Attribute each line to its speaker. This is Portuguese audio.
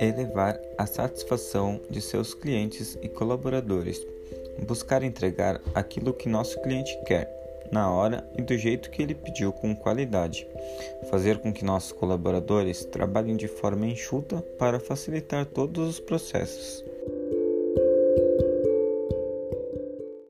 Speaker 1: Elevar a satisfação de seus clientes e colaboradores. Buscar entregar aquilo que nosso cliente quer, na hora e do jeito que ele pediu com qualidade. Fazer com que nossos colaboradores trabalhem de forma enxuta para facilitar todos os processos.